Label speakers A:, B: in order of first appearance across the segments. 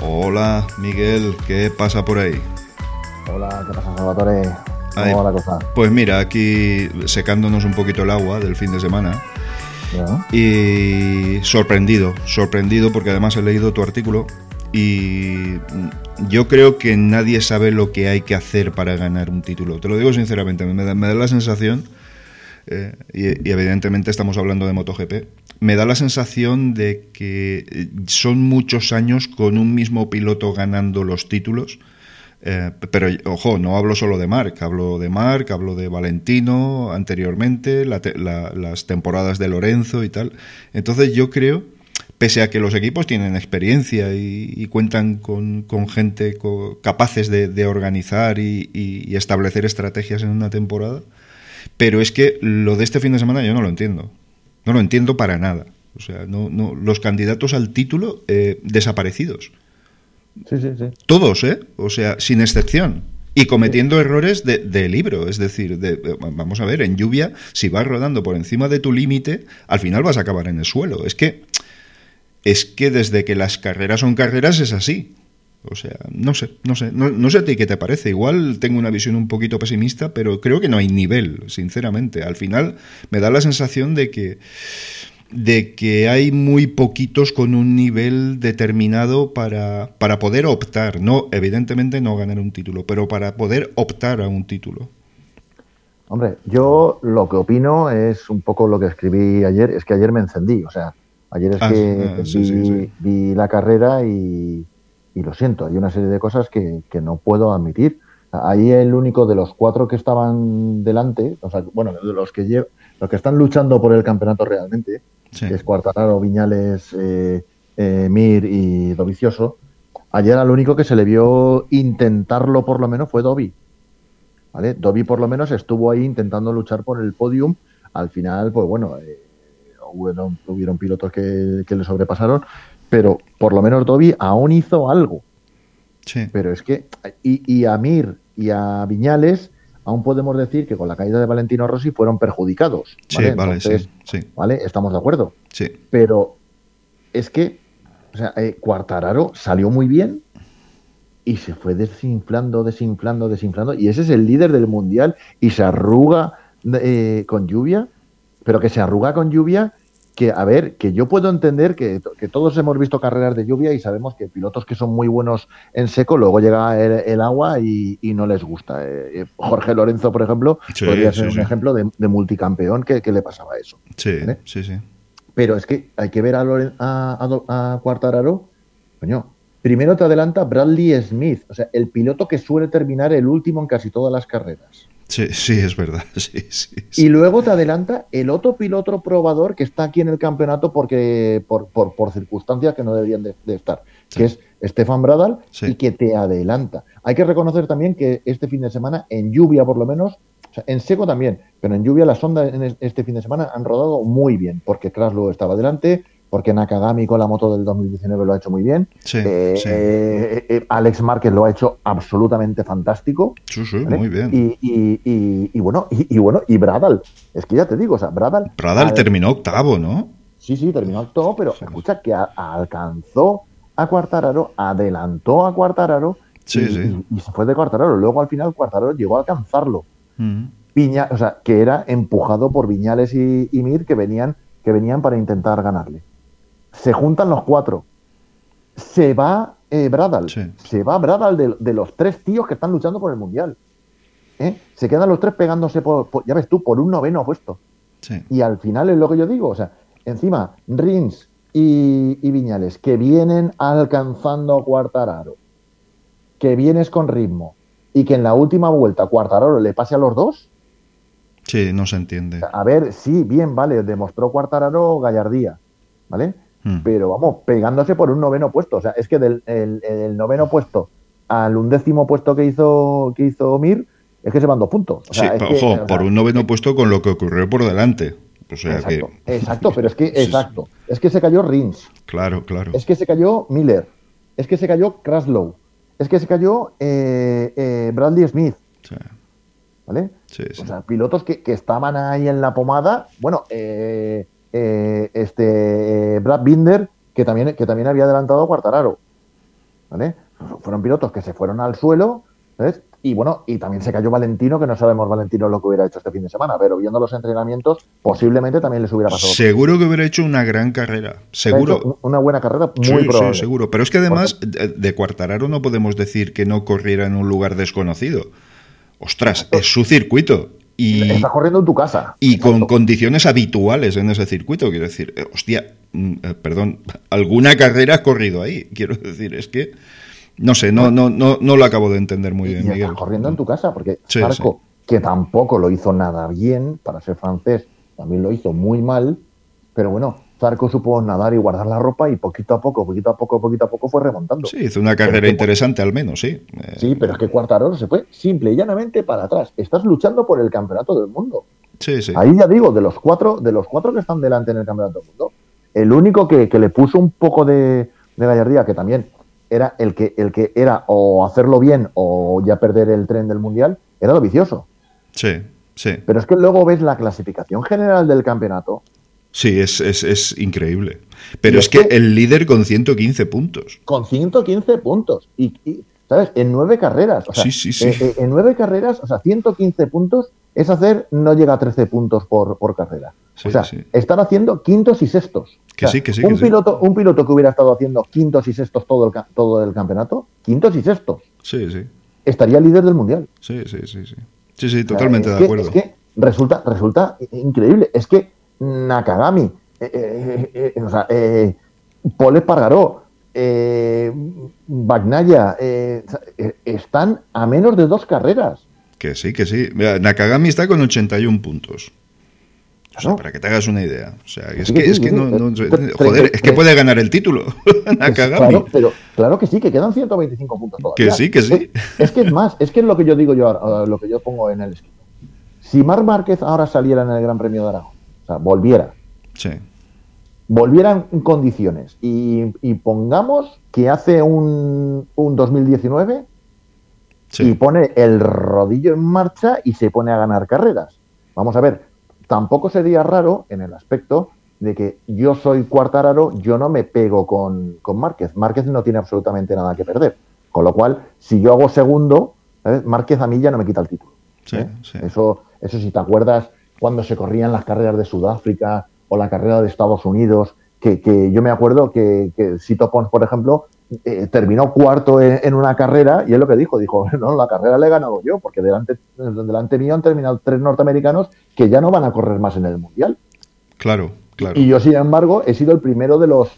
A: Hola, Miguel, ¿qué pasa por ahí?
B: Hola, ¿qué pasa, Salvatore? ¿Cómo va la cosa?
A: Pues mira, aquí secándonos un poquito el agua del fin de semana.
B: ¿Ya?
A: Y sorprendido, sorprendido porque además he leído tu artículo y yo creo que nadie sabe lo que hay que hacer para ganar un título. Te lo digo sinceramente, me da, me da la sensación, eh, y, y evidentemente estamos hablando de MotoGP, me da la sensación de que son muchos años con un mismo piloto ganando los títulos. Eh, pero ojo, no hablo solo de Marc, hablo de Marc, hablo de Valentino anteriormente, la te- la- las temporadas de Lorenzo y tal. Entonces yo creo, pese a que los equipos tienen experiencia y, cuentan con, gente co- capaces de, organizar y, y- y establecer estrategias en una temporada, pero es que lo de este fin de semana yo no lo entiendo. No lo entiendo para nada. O sea, no, no, los candidatos al título eh, desaparecidos. Todos, ¿eh? O sea, sin excepción. Y cometiendo errores de, libro. Es decir, de, de- vamos a ver, en lluvia, si vas rodando por encima de tu límite, al final vas a acabar en el suelo. Es que, es que desde que las carreras son carreras es así. O sea, no sé, no sé, no, no sé a ti qué te parece. Igual tengo una visión un poquito pesimista, pero creo que no hay nivel, sinceramente. Al final me da la sensación de que de que hay muy poquitos con un nivel determinado para, para poder optar. No, evidentemente no ganar un título, pero para poder optar a un título.
B: Hombre, yo lo que opino es un poco lo que escribí ayer, es que ayer me encendí, o sea, ayer es
A: Ah,
B: que
A: ah,
B: vi,
A: sí, sí, sí.
B: vi la carrera y, y lo siento, hay una serie de cosas que, que no puedo admitir. Ahí el único de los cuatro que estaban delante, o sea, bueno, de los que los que están luchando por el campeonato realmente,
A: Sí.
B: que es Cuartararo, Viñales, eh, eh, Mir y Dovicioso, ayer al único que se le vio intentarlo por lo menos fue Dovi. ¿Vale? Dovi por lo menos estuvo ahí intentando luchar por el podium. Al final, pues bueno, eh, hubieron, hubieron pilotos que, que le sobrepasaron, pero por lo menos Dovi aún hizo algo.
A: Sí.
B: Pero es que, y, y a Mir y a Viñales, aún podemos decir que con la caída de Valentino Rossi fueron perjudicados.
A: Sí,
B: ¿vale?
A: vale,
B: Entonces,
A: sí, sí,
B: ¿vale? Estamos de acuerdo.
A: sí.
B: Pero es que, o sea, eh, Quartararo salió muy bien y se fue desinflando, desinflando, desinflando. Y ese es el líder del mundial y se arruga eh, con lluvia, pero que se arruga con lluvia. Que, a ver, que yo puedo entender que, to- que todos hemos visto carreras de lluvia y sabemos que pilotos que son muy buenos en seco, luego llega el, el agua y, y no les gusta. Eh, eh, Jorge Lorenzo, por ejemplo,
A: Sí,
B: podría ser
A: sí.
B: un ejemplo de, de multicampeón que, que le pasaba eso.
A: Sí, sí, sí.
B: Pero es que hay que ver a, Loren- a, a Quartararo. Coño, primero te adelanta Bradley Smith, o sea, el piloto que suele terminar el último en casi todas las carreras.
A: Sí, sí, es verdad. Sí, sí, sí.
B: Y luego te adelanta el otro piloto probador que está aquí en el campeonato porque por, por, por circunstancias que no deberían de, de estar, que es Stefan Bradal y que te adelanta. Hay que reconocer también que este fin de semana, en lluvia por lo menos, o sea, en seco también, pero en lluvia las sondas en es- este fin de semana han rodado muy bien, porque Kraslow estaba adelante, porque Nakagami con la moto del 2019 lo ha hecho muy bien,
A: Sí,
B: eh,
A: sí.
B: eh, eh, Alex Márquez lo ha hecho absolutamente fantástico.
A: Sí, sí,
B: ¿vale?
A: muy bien.
B: Y, y- y- y bueno, y, bueno, y Bradal, es que ya te digo, o sea, Bradal.
A: Pradal
B: al-
A: terminó octavo, ¿no?
B: Sí, sí, terminó octavo, pero escucha que a- alcanzó a Cuartararo, adelantó a Cuartararo
A: Sí,
B: y,
A: sí.
B: y- se fue de Cuartararo. Luego al final Cuartararo llegó a alcanzarlo.
A: Mm.
B: Viña, o sea, que era empujado por Viñales y, y Mir que venían, que venían para intentar ganarle. Se juntan los cuatro. Se va eh, Bradal.
A: Sí.
B: Se va Bradal de, de los tres tíos que están luchando por el mundial. ¿Eh? Se quedan los tres pegándose por, por- ya ves tú, por un noveno puesto.
A: Sí.
B: Y al final es lo que yo digo, o sea, encima Rins y, y Viñales, que vienen alcanzando a Cuartararo, que vienes con ritmo, y que en la última vuelta Cuartararo le pase a los dos,
A: Sí, no se entiende.
B: a ver, sí, bien, vale, demostró Cuartararo gallardía, ¿vale?
A: Mm.
B: Pero vamos, pegándose por un noveno puesto, o sea, es que del el, el noveno puesto al undécimo puesto que hizo, que hizo Mir, es que se van dos puntos.
A: sí, ojo, por un noveno puesto con lo que ocurrió por delante. O sea
B: exacto, exacto, pero es que, exacto, es que se cayó Rins.
A: Claro, claro.
B: Es que se cayó Miller. Es que se cayó Kraslow. Es que se cayó eh, eh, Bradley Smith. ¿Vale? Sí, O sea, pilotos que, estaban ahí en la pomada. Bueno, eh, este Brad Binder, que también, que también había adelantado a Quartararo. ¿Vale? Fueron pilotos que se fueron al suelo, ¿sabes? Y bueno, y también se cayó Valentino, que no sabemos Valentino lo que hubiera hecho este fin de semana, pero viendo los entrenamientos, posiblemente también les hubiera pasado.
A: Seguro que hubiera hecho una gran carrera. Seguro.
B: Una buena carrera, muy probable.
A: Sí, seguro. Pero es que además, de Cuartararo no podemos decir que no corriera en un lugar desconocido. Ostras, es su circuito. Y,
B: Está corriendo en tu casa.
A: Y con condiciones habituales en ese circuito. Quiero decir, eh, hostia, mm, eh, perdón, alguna carrera ha corrido ahí. Quiero decir, es que no sé, no, no, no, no lo acabo de entender muy bien,
B: Miguel. corriendo en tu casa, porque Zarco, que tampoco lo hizo nada bien para ser francés, también lo hizo muy mal, pero bueno, Zarco supo nadar y guardar la ropa y poquito a poco, poquito a poco, poquito a poco fue remontando.
A: Sí, hizo una carrera interesante al menos, sí.
B: Sí, pero es que Cuartararo se fue simple y llanamente para atrás. Estás luchando por el campeonato del mundo.
A: Sí, sí.
B: Ahí ya digo, de los cuatro, de los cuatro que están delante en el campeonato del mundo, el único que, le puso un poco de, de gallardía, que también era el que, el que era o hacerlo bien o ya perder el tren del mundial, era lo vicioso.
A: Sí, sí.
B: Pero es que luego ves la clasificación general del campeonato.
A: Sí, es, es, es increíble. Pero es, que, el líder con 115 puntos.
B: Con 115 puntos. Y, ¿sabes? En nueve carreras. sí, sí, sí. Eh, eh, en nueve carreras, o sea, 115 puntos es hacer, no llega a 13 puntos por, por carrera. o sea, están haciendo quintos y sextos.
A: Que sí, que sí.
B: Un, piloto, un piloto que hubiera estado haciendo quintos y sextos todo el, todo el campeonato, quintos y sextos.
A: Sí, sí.
B: Estaría líder del mundial.
A: Sí, sí, sí. Sí, sí, sí totalmente de acuerdo.
B: Es que resulta, resulta increíble. Es que Nakagami, eh, eh, eh, o sea, eh, Paul Espargaró, eh, Bagnaya, están a menos de dos carreras.
A: Que sí, que sí. Nakagami está con 81 puntos. O sea, para que te hagas una idea. O sea, es que, es que no, joder, es que puede ganar el título. Nakagami.
B: Claro, pero claro que sí, que quedan 125 puntos todavía.
A: Que sí, que sí.
B: Es, que es más, es que es lo que yo digo yo, lo que yo pongo en el escrito. Si Mar Márquez ahora saliera en el Gran Premio de Aragón, sea, volviera.
A: Sí.
B: Volviera en condiciones y, pongamos que hace un, un 2019 y pone el rodillo en marcha y se pone a ganar carreras. Vamos a ver, tampoco sería raro en el aspecto de que yo soy cuartararo, yo no me pego con, con Márquez. Márquez no tiene absolutamente nada que perder. Con lo cual, si yo hago segundo, Márquez a mí ya no me quita el título. ¿eh? Eso, eso si te acuerdas cuando se corrían las carreras de Sudáfrica o la carrera de Estados Unidos, que, yo me acuerdo que, que Sito Pons, por ejemplo, eh, terminó cuarto en, una carrera y es lo que dijo, dijo, no, la carrera le he ganado yo, porque delante, delante mío han terminado tres norteamericanos que ya no van a correr más en el Mundial.
A: Claro, claro.
B: Y yo, sin embargo, he sido el primero de los,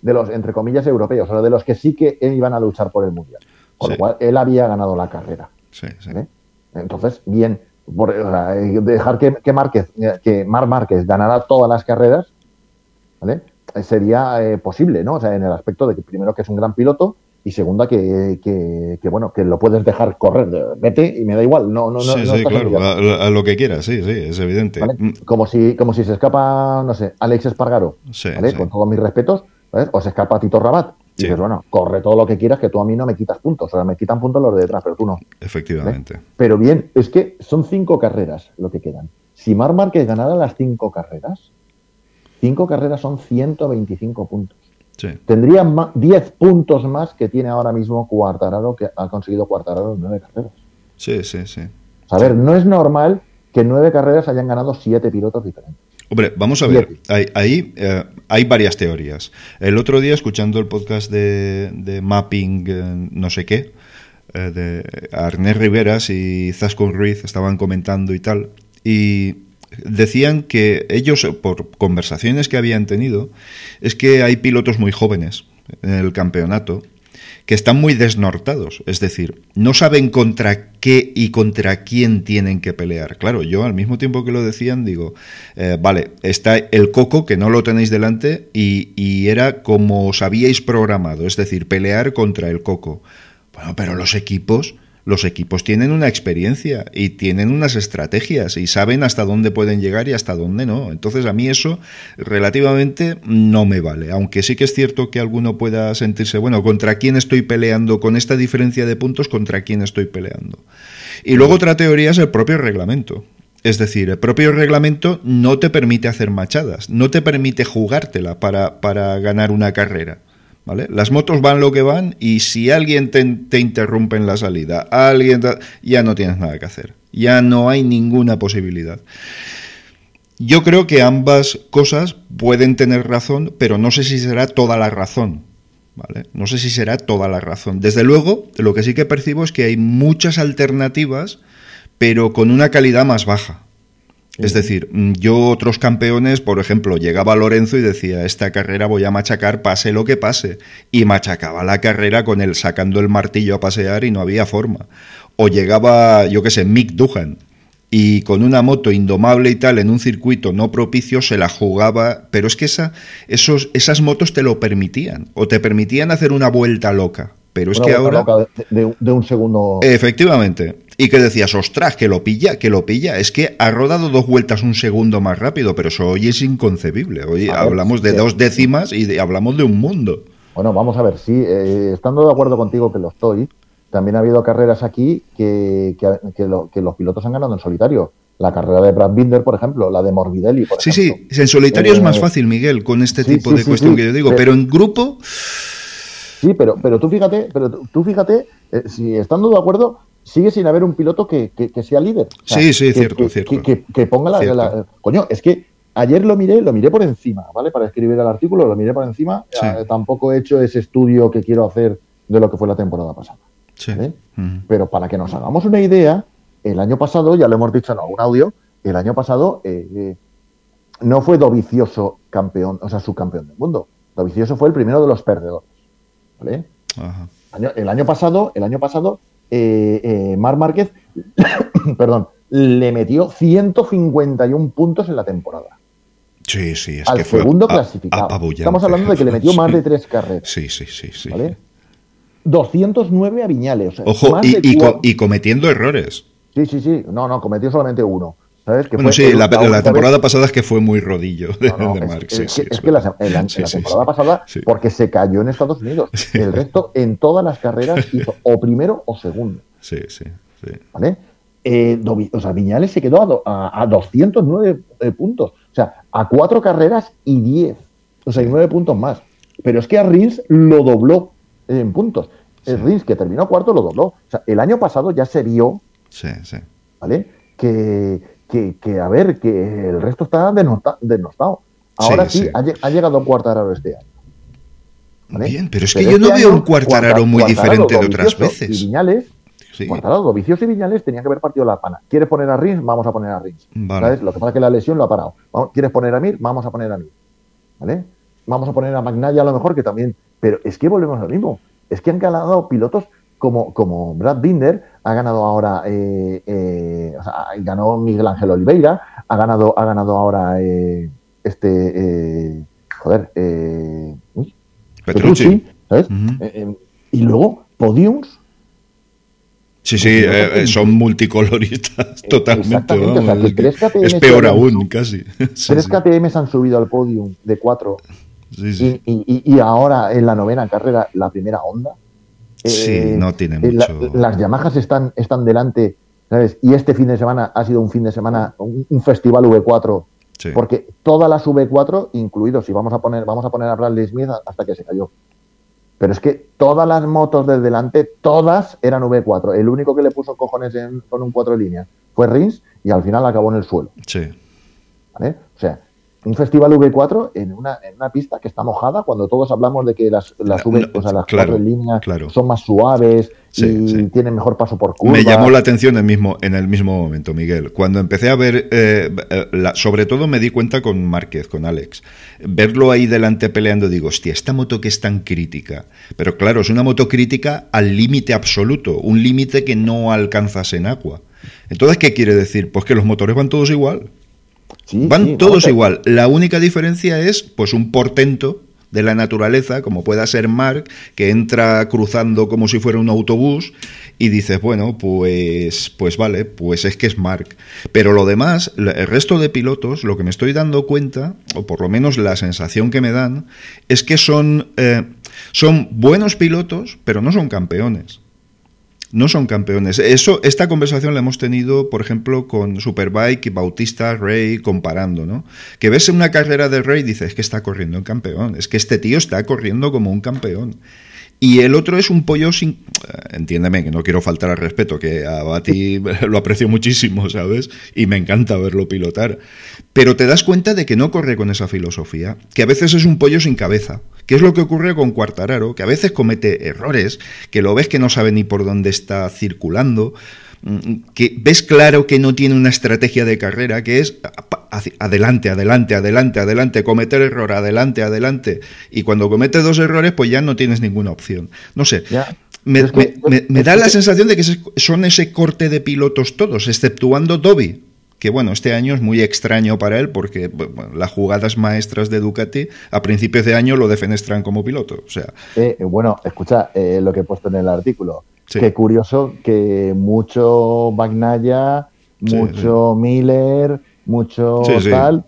B: de los entre comillas, europeos, o sea, de los que sí que iban a luchar por el Mundial. Con lo cual, él había ganado la carrera.
A: Sí, sí.
B: Entonces, bien, eh, dejar que, que, Márquez, eh, que Mar Márquez ganara todas las carreras, ¿vale? sería eh, posible, ¿no? O sea, en el aspecto de que primero que es un gran piloto y segunda que, que, bueno, que lo puedes dejar correr, vete y me da igual, no, no,
A: sí,
B: no,
A: sí, claro, a, lo que quieras, sí, sí, es evidente. Mm.
B: Como si, como si se escapa, no sé, Alex Espargaro, ¿vale? Con todos mis respetos, o se escapa Tito Rabat, y dices, bueno, corre todo lo que quieras, que tú a mí no me quitas puntos, o sea, me quitan puntos los de detrás, pero tú no.
A: Efectivamente.
B: Pero bien, es que son cinco carreras lo que quedan. Si Mar Márquez ganara las cinco carreras, Cinco carreras son 125 puntos.
A: Sí.
B: Tendría 10 puntos más que tiene ahora mismo Cuartararo, que ha conseguido Cuartararo en nueve carreras.
A: Sí, sí, sí.
B: A ver, no es normal que en nueve carreras hayan ganado siete pilotos diferentes.
A: Hombre, vamos a ver, ahí, eh, hay varias teorías. El otro día, escuchando el podcast de, Mapping, eh, no sé qué, eh, de Arnés Riveras y Zascon Ruiz estaban comentando y tal, y decían que ellos, por conversaciones que habían tenido, es que hay pilotos muy jóvenes en el campeonato que están muy desnortados, es decir, no saben contra qué y contra quién tienen que pelear. Claro, yo al mismo tiempo que lo decían, digo, eh, vale, está el coco, que no lo tenéis delante, y, y era como os habíais programado, es decir, pelear contra el coco. Bueno, pero los equipos Los equipos tienen una experiencia y tienen unas estrategias y saben hasta dónde pueden llegar y hasta dónde no. Entonces a mí eso relativamente no me vale. Aunque sí que es cierto que alguno pueda sentirse, bueno, ¿contra quién estoy peleando? Con esta diferencia de puntos, ¿contra quién estoy peleando? Y luego otra teoría es el propio reglamento. Es decir, el propio reglamento no te permite hacer machadas, no te permite jugártela para, para ganar una carrera. Las motos van lo que van y si alguien te, interrumpe en la salida, alguien ya no tienes nada que hacer, ya no hay ninguna posibilidad. Yo creo que ambas cosas pueden tener razón, pero no sé si será toda la razón. ¿Vale? No sé si será toda la razón. Desde luego, lo que sí que percibo es que hay muchas alternativas, pero con una calidad más baja. Es decir, mm, yo otros campeones, por ejemplo, llegaba Lorenzo y decía, esta carrera voy a machacar pase lo que pase. Y machacaba la carrera con él sacando el martillo a pasear y no había forma. O llegaba, yo qué sé, Mick Duhan y con una moto indomable y tal en un circuito no propicio se la jugaba, pero es que esa, esos, esas motos te lo permitían o te permitían hacer una vuelta loca. Pero es que ahora...
B: De, de, un segundo...
A: Efectivamente y que decías, ostras, que lo pilla, que lo pilla. Es que ha rodado dos vueltas un segundo más rápido, pero eso hoy es inconcebible. Hoy hablamos de dos décimas y hablamos de un mundo.
B: Bueno, vamos a ver, sí, eh, estando de acuerdo contigo que lo estoy, también ha habido carreras aquí que, que, los pilotos han ganado en solitario. La carrera de Brad Binder, por ejemplo, la de Morbidelli. Por
A: sí, sí, en solitario es más eh, fácil, Miguel, con este tipo de cuestión que yo digo, pero, en grupo.
B: Sí, pero, pero tú fíjate, pero tú fíjate, eh, si estando de acuerdo, sigue sin haber un piloto que, sea líder.
A: sí, sí, cierto, cierto.
B: Que, ponga la, Coño, es que ayer lo miré, lo miré por encima, ¿vale? Para escribir el artículo, lo miré por encima. Eh, tampoco he hecho ese estudio que quiero hacer de lo que fue la temporada pasada. Sí. Pero para que nos hagamos una idea, el año pasado, ya lo hemos dicho en algún audio, el año pasado eh, eh, no fue Dovicioso campeón, o sea, subcampeón del mundo. Dovicioso fue el primero de los perdedores. ¿Vale? El año pasado, el año pasado eh, eh, Mar Márquez, perdón, le metió 151 puntos en la temporada.
A: Sí, sí,
B: es al segundo clasificado. Estamos hablando de que le metió más de tres carreras.
A: Sí, sí, sí, sí.
B: 209 a Viñales.
A: Ojo, y, cometiendo errores.
B: Sí, sí, sí. No, no, cometió solamente uno.
A: Bueno, sí, la, temporada pasada es que fue muy rodillo de,
B: Marx. Es, que la, temporada pasada, porque se cayó en Estados Unidos. El resto, en todas las carreras, hizo o primero o segundo.
A: Sí, sí, sí.
B: ¿Vale? Eh, o sea, Viñales se quedó a, 209 eh, puntos. O sea, a cuatro carreras y 10. O sea, y nueve puntos más. Pero es que a Rins lo dobló en puntos. El Rins, que terminó cuarto, lo dobló. O sea, el año pasado ya se vio.
A: Sí, sí.
B: ¿Vale? Que que, a ver, que el resto está denostado. Ahora sí, Ha, llegado a Cuartararo este
A: año. Bien, pero es que yo no este veo un Cuartararo muy diferente de otras veces.
B: Y Viñales, sí. Cuartararo, Vicioso y Viñales tenía que haber partido la pana. ¿Quieres poner a Rins? Vamos a poner a Rins. Lo que pasa es que la lesión lo ha parado. ¿Quieres poner a Mir? Vamos a poner a Mir. ¿Vale? Vamos a poner a Magnaya a lo mejor, que también. Pero es que volvemos al mismo. Es que han ganado pilotos como, como Brad Binder, ha ganado ahora, eh, eh, o sea, ganó Miguel Ángel Oliveira, ha ganado, ha ganado ahora eh, este, joder,
A: Petrucci,
B: ¿sabes? y luego podiums.
A: Sí, sí, son multicoloristas totalmente. es peor aún, casi.
B: tres KTMs han subido al podium de cuatro. Sí, sí. Y, y, ahora en la novena carrera, la primera onda
A: sí, eh, no tiene eh, mucho.
B: las Yamahas están, están delante, ¿sabes? Y este fin de semana ha sido un fin de semana, un, festival V4. Porque todas las V4, incluidos, si vamos a poner, vamos a poner a Bradley Smith hasta que se cayó. Pero es que todas las motos del delante, todas eran V4. El único que le puso cojones con un 4 líneas fue Rins y al final acabó en el suelo.
A: Sí.
B: ¿Vale? O sea, un festival V4 en una, en una pista que está mojada cuando todos hablamos de que las, las, v, o sea, las cuatro líneas son más suaves y tienen mejor paso por curva.
A: Me llamó la atención el mismo, en el mismo momento, Miguel. Cuando empecé a ver, eh, eh, sobre todo me di cuenta con Márquez, con Alex, verlo ahí delante peleando, digo, hostia, esta moto que es tan crítica. Pero claro, es una moto crítica al límite absoluto, un límite que no alcanzas en agua. Entonces, ¿qué quiere decir? Pues que los motores van todos igual. Van todos igual. La única diferencia es, pues, un portento de la naturaleza, como pueda ser Mark, que entra cruzando como si fuera un autobús y dices, bueno, pues, pues vale, pues es que es Mark. Pero lo demás, el resto de pilotos, lo que me estoy dando cuenta, o por lo menos la sensación que me dan, es que son, eh, son buenos pilotos, pero no son campeones no son campeones. Eso, esta conversación la hemos tenido, por ejemplo, con Superbike Bautista Rey comparando, ¿no? Que ves una carrera de Rey y dices, es que está corriendo en campeón, es que este tío está corriendo como un campeón. Y el otro es un pollo sin... Eh, entiéndeme, que no quiero faltar al respeto, que a Bati lo aprecio muchísimo, ¿sabes? Y me encanta verlo pilotar. Pero te das cuenta de que no corre con esa filosofía, que a veces es un pollo sin cabeza. ¿Qué es lo que ocurre con Cuartararo? Que a veces comete errores, que lo ves que no sabe ni por dónde está circulando, mm, que ves claro que no tiene una estrategia de carrera, que es adelante, adelante, adelante, adelante, cometer error, adelante, adelante. Y cuando comete dos errores, pues ya no tienes ninguna opción. No sé. Me, da la sensación de que son ese corte de pilotos todos, exceptuando Dobby, que bueno, este año es muy extraño para él porque las jugadas maestras de Ducati a principios de año lo defenestran como piloto. O sea.
B: Eh, bueno, escucha eh, lo que he puesto en el artículo. Qué curioso que mucho Bagnaya, mucho Miller, mucho tal.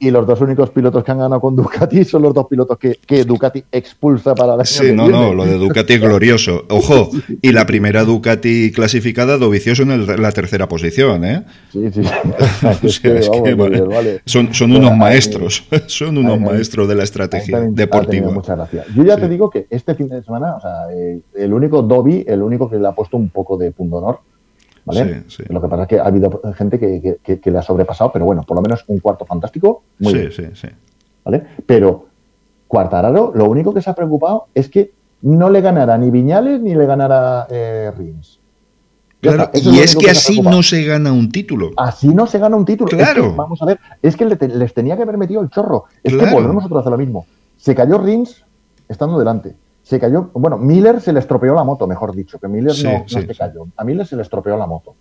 B: Y, los dos únicos pilotos que han ganado con Ducati son los dos pilotos que, Ducati expulsa para la
A: Sí, no, no, lo de Ducati es glorioso. Ojo, y la primera Ducati clasificada, Dovicioso en la tercera posición, ¿eh? Sí, sí. Son, son unos maestros, son unos maestros de la estrategia deportiva.
B: Muchas gracias. Yo ya te digo que este fin de semana, o sea, eh, el único Dobby, el único que le ha puesto un poco de punto honor, lo que pasa es que ha habido gente que, le ha sobrepasado, pero bueno, por lo menos un cuarto fantástico. Muy sí, sí, sí. ¿Vale? Pero Cuartararo, lo único que se ha preocupado es que no le ganara ni Viñales ni le ganara eh, Rins.
A: y es, que así no se gana un título.
B: Así no se gana un título. Claro. vamos a ver, es que les tenía que haber metido el chorro. Es que volvemos otra vez a lo mismo. Se cayó Rins estando delante se cayó, bueno, Miller se le estropeó la moto, mejor dicho, que Miller no, se cayó. A Miller se le estropeó la moto.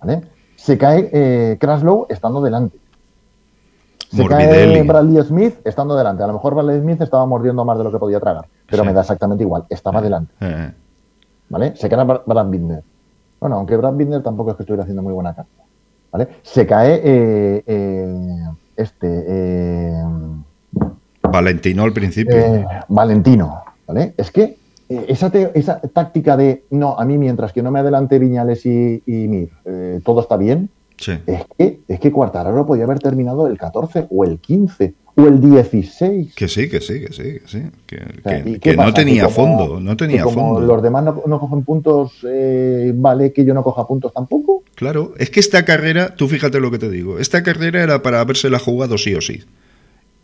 B: ¿vale? Se cae eh, Kraslow estando delante. Se cae Bradley Smith estando delante. A lo mejor Bradley Smith estaba mordiendo más de lo que podía tragar, pero me da exactamente igual. Estaba eh, delante. Eh. ¿Vale? Se cae Brad Binder. Bueno, aunque Brad Binder tampoco es que estuviera haciendo muy buena carta. ¿Vale? Se cae eh, este.
A: Valentino al principio.
B: Valentino. ¿Vale? Es que eh, esa, esa, táctica de, no, a mí mientras que no me adelante Viñales y, Mir, eh, todo está bien, es, que, es que Cuartararo podía haber terminado el 14 o el 15 o el 16.
A: Que sí, que sí, que sí, que sí. Que, no tenía fondo, no tenía como
B: Los demás no, cogen puntos, eh, vale que yo no coja puntos tampoco.
A: Claro, es que esta carrera, tú fíjate lo que te digo, esta carrera era para habérsela jugado sí o sí.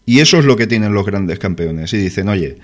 A: Y eso es lo que tienen los grandes campeones. Y dicen, oye,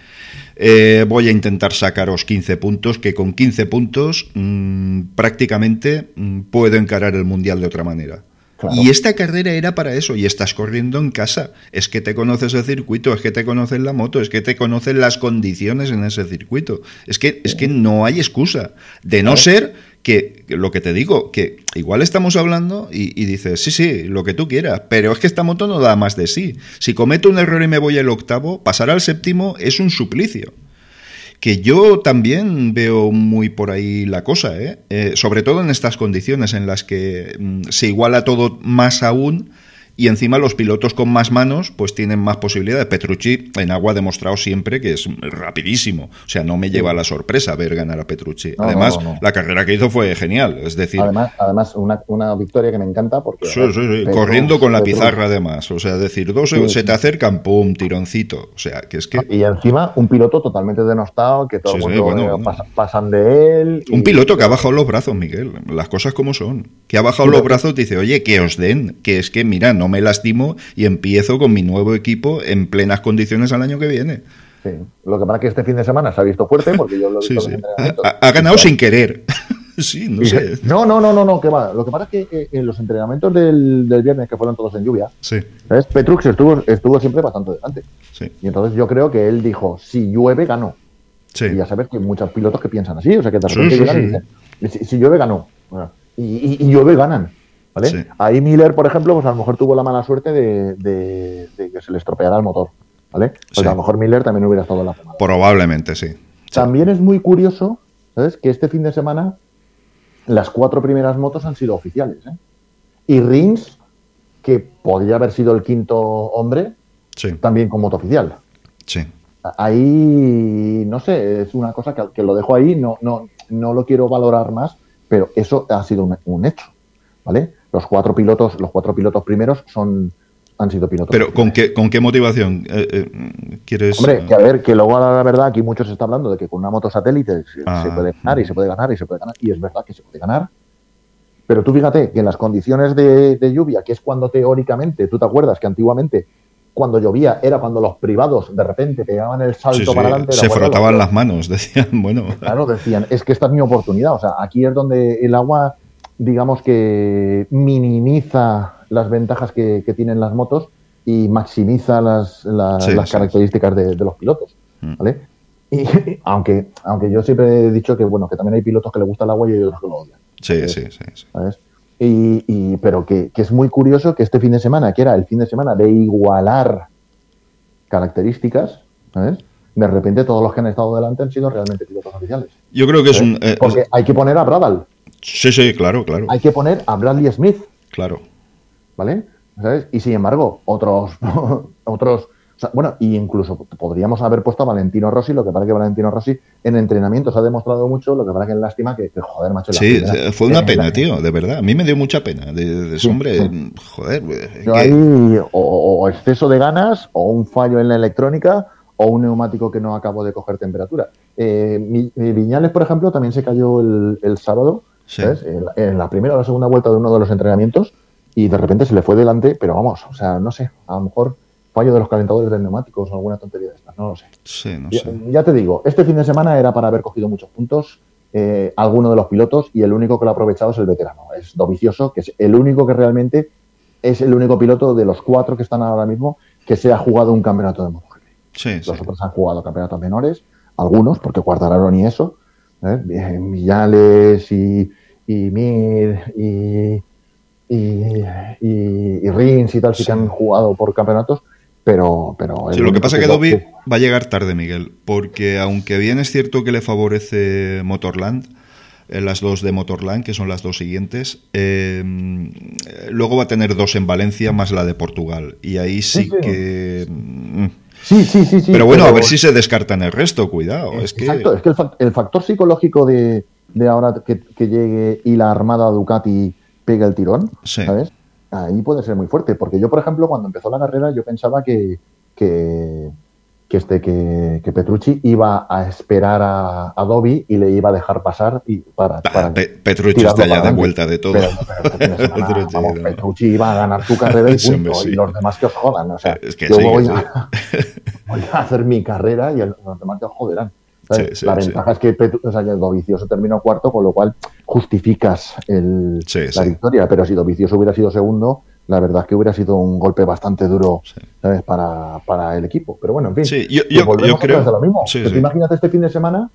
A: eh, voy a intentar sacaros 15 puntos, que con 15 puntos mm, prácticamente mm, puedo encarar el Mundial de otra manera. Y esta carrera era para eso, y estás corriendo en casa. Es que te conoces el circuito, es que te conoces la moto, es que te conocen las condiciones en ese circuito. Es que, es que no hay excusa. De no ser que lo que te digo, que igual estamos hablando y, dices, sí, sí, lo que tú quieras, pero es que esta moto no da más de sí. Si cometo un error y me voy al octavo, pasar al séptimo es un suplicio. Que yo también veo muy por ahí la cosa, ¿eh? Eh, sobre todo en estas condiciones en las que mm, se iguala todo más aún y encima los pilotos con más manos pues tienen más posibilidades. Petrucci en agua ha demostrado siempre que es rapidísimo, o sea, no me lleva la sorpresa ver ganar a Petrucci. además, la carrera que hizo fue genial, es decir...
B: Además, además una, victoria que me encanta porque...
A: Sí, sí, sí. corriendo con la pizarra además, o sea, decir, dos se te acercan, pum, tironcito, o sea, que es que...
B: Y encima un piloto totalmente denostado, que todo el mundo pasan de él...
A: Un piloto que ha bajado los brazos, Miguel, las cosas como son, que ha bajado los brazos y dice, oye, que os den, que es que, mira, no me lastimo y empiezo con mi nuevo equipo en plenas condiciones al año que viene.
B: Sí. Lo que pasa es que este fin de semana se ha visto fuerte porque yo lo he visto
A: Ha, ganado sin querer. sí, no sé.
B: No, no, no, no, no, que va. Lo que pasa es que eh, en los entrenamientos del, viernes, que fueron todos en lluvia, sí. Petrux estuvo, estuvo siempre bastante delante. Sí. Y entonces yo creo que él dijo, si llueve, ganó. Sí. Y ya sabes que hay muchos pilotos que piensan así, o sea que de repente llegan y dicen, si, llueve, ganó. y, y, llueve, ganan. Ahí Miller, por ejemplo, pues a lo mejor tuvo la mala suerte de, que se le estropeara el motor. ¿vale? Porque a lo mejor Miller también hubiera estado en la pomada.
A: Probablemente, sí.
B: También es muy curioso, ¿sabes? Que este fin de semana las cuatro primeras motos han sido oficiales, ¿eh? Y Rins, que podría haber sido el quinto hombre, también con moto oficial.
A: Sí.
B: Ahí, no sé, es una cosa que, lo dejo ahí, no, no, no lo quiero valorar más, pero eso ha sido un, hecho, ¿vale? Los cuatro pilotos, los cuatro pilotos primeros son han sido pilotos.
A: Pero ¿con qué, con qué motivación eh, eh, quieres?
B: Hombre, que a ver, que luego la verdad aquí muchos se está hablando de que con una moto satélite se, ah. puede ganar y se puede ganar y se puede ganar y es verdad que se puede ganar. Pero tú fíjate que en las condiciones de, de lluvia, que es cuando teóricamente, tú te acuerdas que antiguamente cuando llovía era cuando los privados de repente pegaban el salto para adelante.
A: Se frotaban las manos, decían, bueno.
B: Claro, decían, es que esta es mi oportunidad. O sea, aquí es donde el agua, digamos que minimiza las ventajas que, tienen las motos y maximiza las, las características de, los pilotos. Mm. ¿Vale? Y aunque, aunque yo siempre he dicho que bueno, que también hay pilotos que les gusta el agua y hay otros que lo odian.
A: Sí, sí, sí.
B: ¿sabes? Y, pero que, es muy curioso que este fin de semana, que era el fin de semana de igualar características, ¿sabes? de repente todos los que han estado delante han sido realmente pilotos oficiales.
A: Yo creo que es un...
B: Eh, Porque hay que poner a Bradal.
A: Sí, sí, claro, claro.
B: Hay que poner a Bradley Smith.
A: Claro.
B: ¿Vale? ¿Sabes? Y sin embargo, otros, otros bueno, y incluso podríamos haber puesto a Valentino Rossi, lo que pasa que Valentino Rossi en entrenamientos ha demostrado mucho, lo que pasa que es lástima que, joder, macho.
A: Sí, fue una pena, tío, de verdad. A mí me dio mucha pena. De, hombre, joder.
B: o, exceso de ganas, o un fallo en la electrónica, o un neumático que no acabó de coger temperatura. Eh, Viñales, por ejemplo, también se cayó el, sábado, En, la primera o la segunda vuelta de uno de los entrenamientos, y de repente se le fue delante, pero vamos, o sea, no sé, a lo mejor fallo de los calentadores de neumáticos o alguna tontería de estas, no lo sé.
A: Sí, no
B: ya,
A: sé.
B: ya, te digo, este fin de semana era para haber cogido muchos puntos, eh, alguno de los pilotos, y el único que lo ha aprovechado es el veterano, es Dovicioso, que es el único que realmente es el único piloto de los cuatro que están ahora mismo que se ha jugado un campeonato de MotoGP.
A: Sí,
B: los otros han jugado campeonatos menores, algunos, porque Cuartararo ni eso, ¿eh? Villales y, y Mir y, y, y, Rins y tal, sí que han jugado por campeonatos, pero, pero
A: lo que pasa es que Dobby va a llegar tarde, Miguel, porque aunque bien es cierto que le favorece Motorland, en las dos de Motorland, que son las dos siguientes, em, luego va a tener dos en Valencia más la de Portugal. Y ahí sí, que...
B: Mm. Sí, sí, sí, sí.
A: Pero bueno, a ver si se descartan el resto, cuidado. Es
B: Exacto, es que el, factor psicológico de, ahora que, que, llegue y la armada Ducati pega el tirón, ¿sabes? ahí puede ser muy fuerte. Porque yo, por ejemplo, cuando empezó la carrera, yo pensaba que, que, este, que, Petrucci iba a esperar a, a, Dobby y le iba a dejar pasar y para,
A: Petrucci está ya de vuelta de todo.
B: Petrucci, iba a ganar su carrera y punto. Y los demás que os jodan. O sea, yo voy, a, voy, a, hacer mi carrera y los demás que os joderán la ventaja es que, o sea, Dovicioso terminó cuarto, con lo cual justificas el, la victoria. Pero si Dovicioso hubiera sido segundo, la verdad es que hubiera sido un golpe bastante duro ¿sabes? Para, para, el equipo. Pero bueno, en fin,
A: yo, yo, creo
B: lo mismo. imagínate este fin de semana,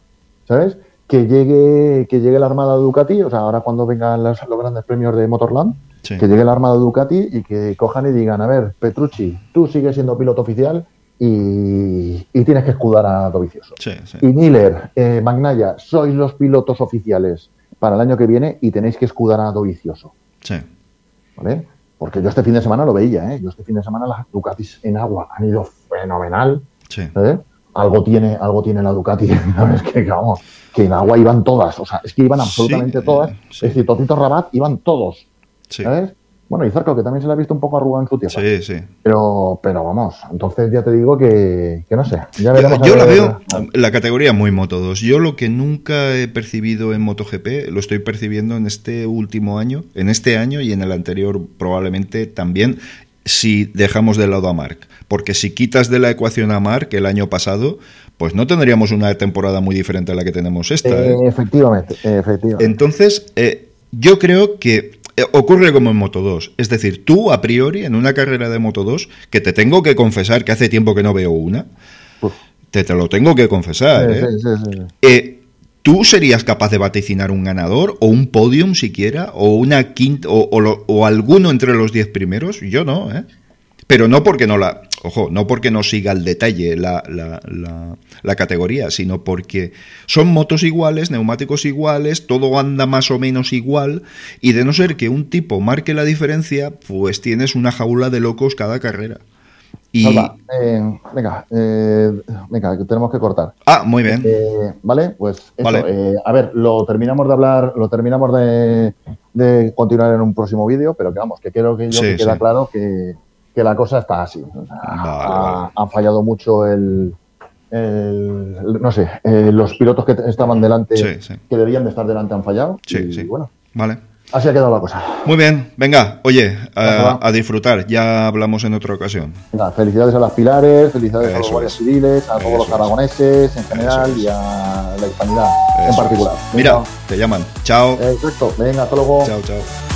B: ¿sabes? Que llegue, que llegue la armada Ducati, o sea, ahora cuando vengan los, los grandes premios de Motorland, que llegue la armada Ducati y que cojan y digan, a ver, Petrucci, tú sigues siendo piloto oficial, y, tienes que escudar a Dovicioso. Y Miller, eh, Magnaya, sois los pilotos oficiales para el año que viene y tenéis que escudar a Dovicioso.
A: Sí.
B: ¿Vale? Porque yo este fin de semana lo veía, ¿eh? Yo este fin de semana las Ducatis en agua han ido fenomenal.
A: Sí.
B: Algo tiene, algo tiene la Ducati, Es que vamos, que en agua iban todas, o sea, es que iban absolutamente todas. Es decir, Totito Rabat iban todos. ¿Sabes? Bueno, y Zarco, que también se le ha visto un poco arrugado en su tierra.
A: Sí, sí.
B: Pero, pero vamos, entonces ya te digo que, no sé. yo,
A: la veo, la categoría muy Moto 2. Yo lo que nunca he percibido en MotoGP lo estoy percibiendo en este último año, en este año y en el anterior probablemente también, si dejamos de lado a Mark. Porque si quitas de la ecuación a Mark el año pasado, pues no tendríamos una temporada muy diferente a la que tenemos esta.
B: ¿eh? Efectivamente, efectivamente.
A: Entonces, eh, yo creo que eh, ocurre como en Moto 2. Es decir, tú a priori en una carrera de Moto 2, que te tengo que confesar que hace tiempo que no veo una, te, te lo tengo que confesar. ¿eh? ¿eh? ¿Tú serías capaz de vaticinar un ganador o un podium siquiera o una quinta o, o, alguno entre los diez primeros? Yo no, ¿eh? Pero no porque no la... Ojo, no porque no siga al detalle la, la, categoría, sino porque son motos iguales, neumáticos iguales, todo anda más o menos igual, y de no ser que un tipo marque la diferencia, pues tienes una jaula de locos cada carrera.
B: Y... Eh, venga, eh, venga, tenemos que cortar.
A: Ah, muy bien.
B: Eh, vale, pues a ver, lo terminamos de hablar, lo terminamos de, continuar en un próximo vídeo, pero que vamos, que creo que yo queda claro que que la cosa está así. ha, fallado mucho el, no sé, eh, los pilotos que estaban delante, que debían de estar delante, han fallado.
A: Sí, sí. Bueno, vale.
B: Así ha quedado la cosa.
A: Muy bien, venga, oye, a, disfrutar, ya hablamos en otra ocasión.
B: felicidades a las pilares, felicidades a los guardias civiles, a todos los aragoneses en general y a la hispanidad en particular.
A: Mira, te llaman. Chao.
B: Exacto, venga, hasta luego.
A: Chao, chao.